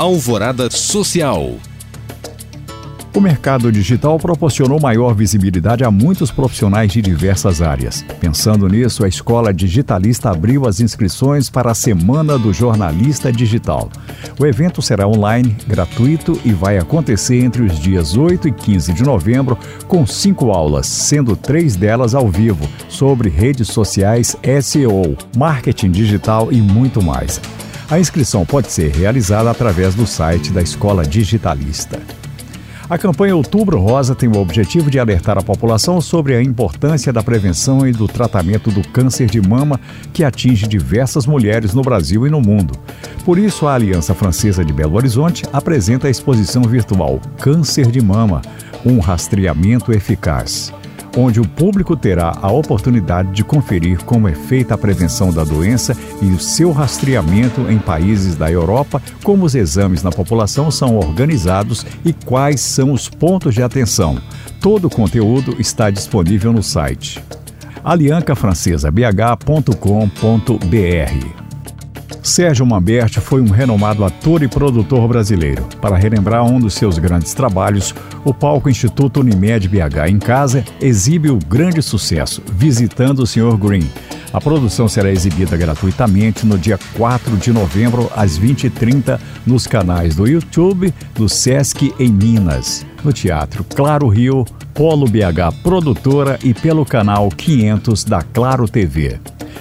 Alvorada Social. O mercado digital proporcionou maior visibilidade a muitos profissionais de diversas áreas. Pensando nisso, a Escola Digitalista abriu as inscrições para a Semana do Jornalista Digital. O evento será online, gratuito e vai acontecer entre os dias 8 e 15 de novembro, com cinco aulas, sendo três delas ao vivo, sobre redes sociais, SEO, marketing digital e muito mais. A inscrição pode ser realizada através do site da Escola Digitalista. A campanha Outubro Rosa tem o objetivo de alertar a população sobre a importância da prevenção e do tratamento do câncer de mama que atinge diversas mulheres no Brasil e no mundo. Por isso, a Aliança Francesa de Belo Horizonte apresenta a exposição virtual Câncer de Mama um rastreamento eficaz onde o público terá a oportunidade de conferir como é feita a prevenção da doença e o seu rastreamento em países da Europa, como os exames na população são organizados e quais são os pontos de atenção. Todo o conteúdo está disponível no site aliancafrancesabh.com.br. Sérgio Mamberti foi um renomado ator e produtor brasileiro. Para relembrar um dos seus grandes trabalhos, o palco Instituto Unimed BH em casa exibe o grande sucesso, Visitando o Sr. Green. A produção será exibida gratuitamente no dia 4 de novembro, às 20h30, nos canais do YouTube do Sesc em Minas, no Teatro Claro Rio, Polo BH Produtora e pelo canal 500 da Claro TV.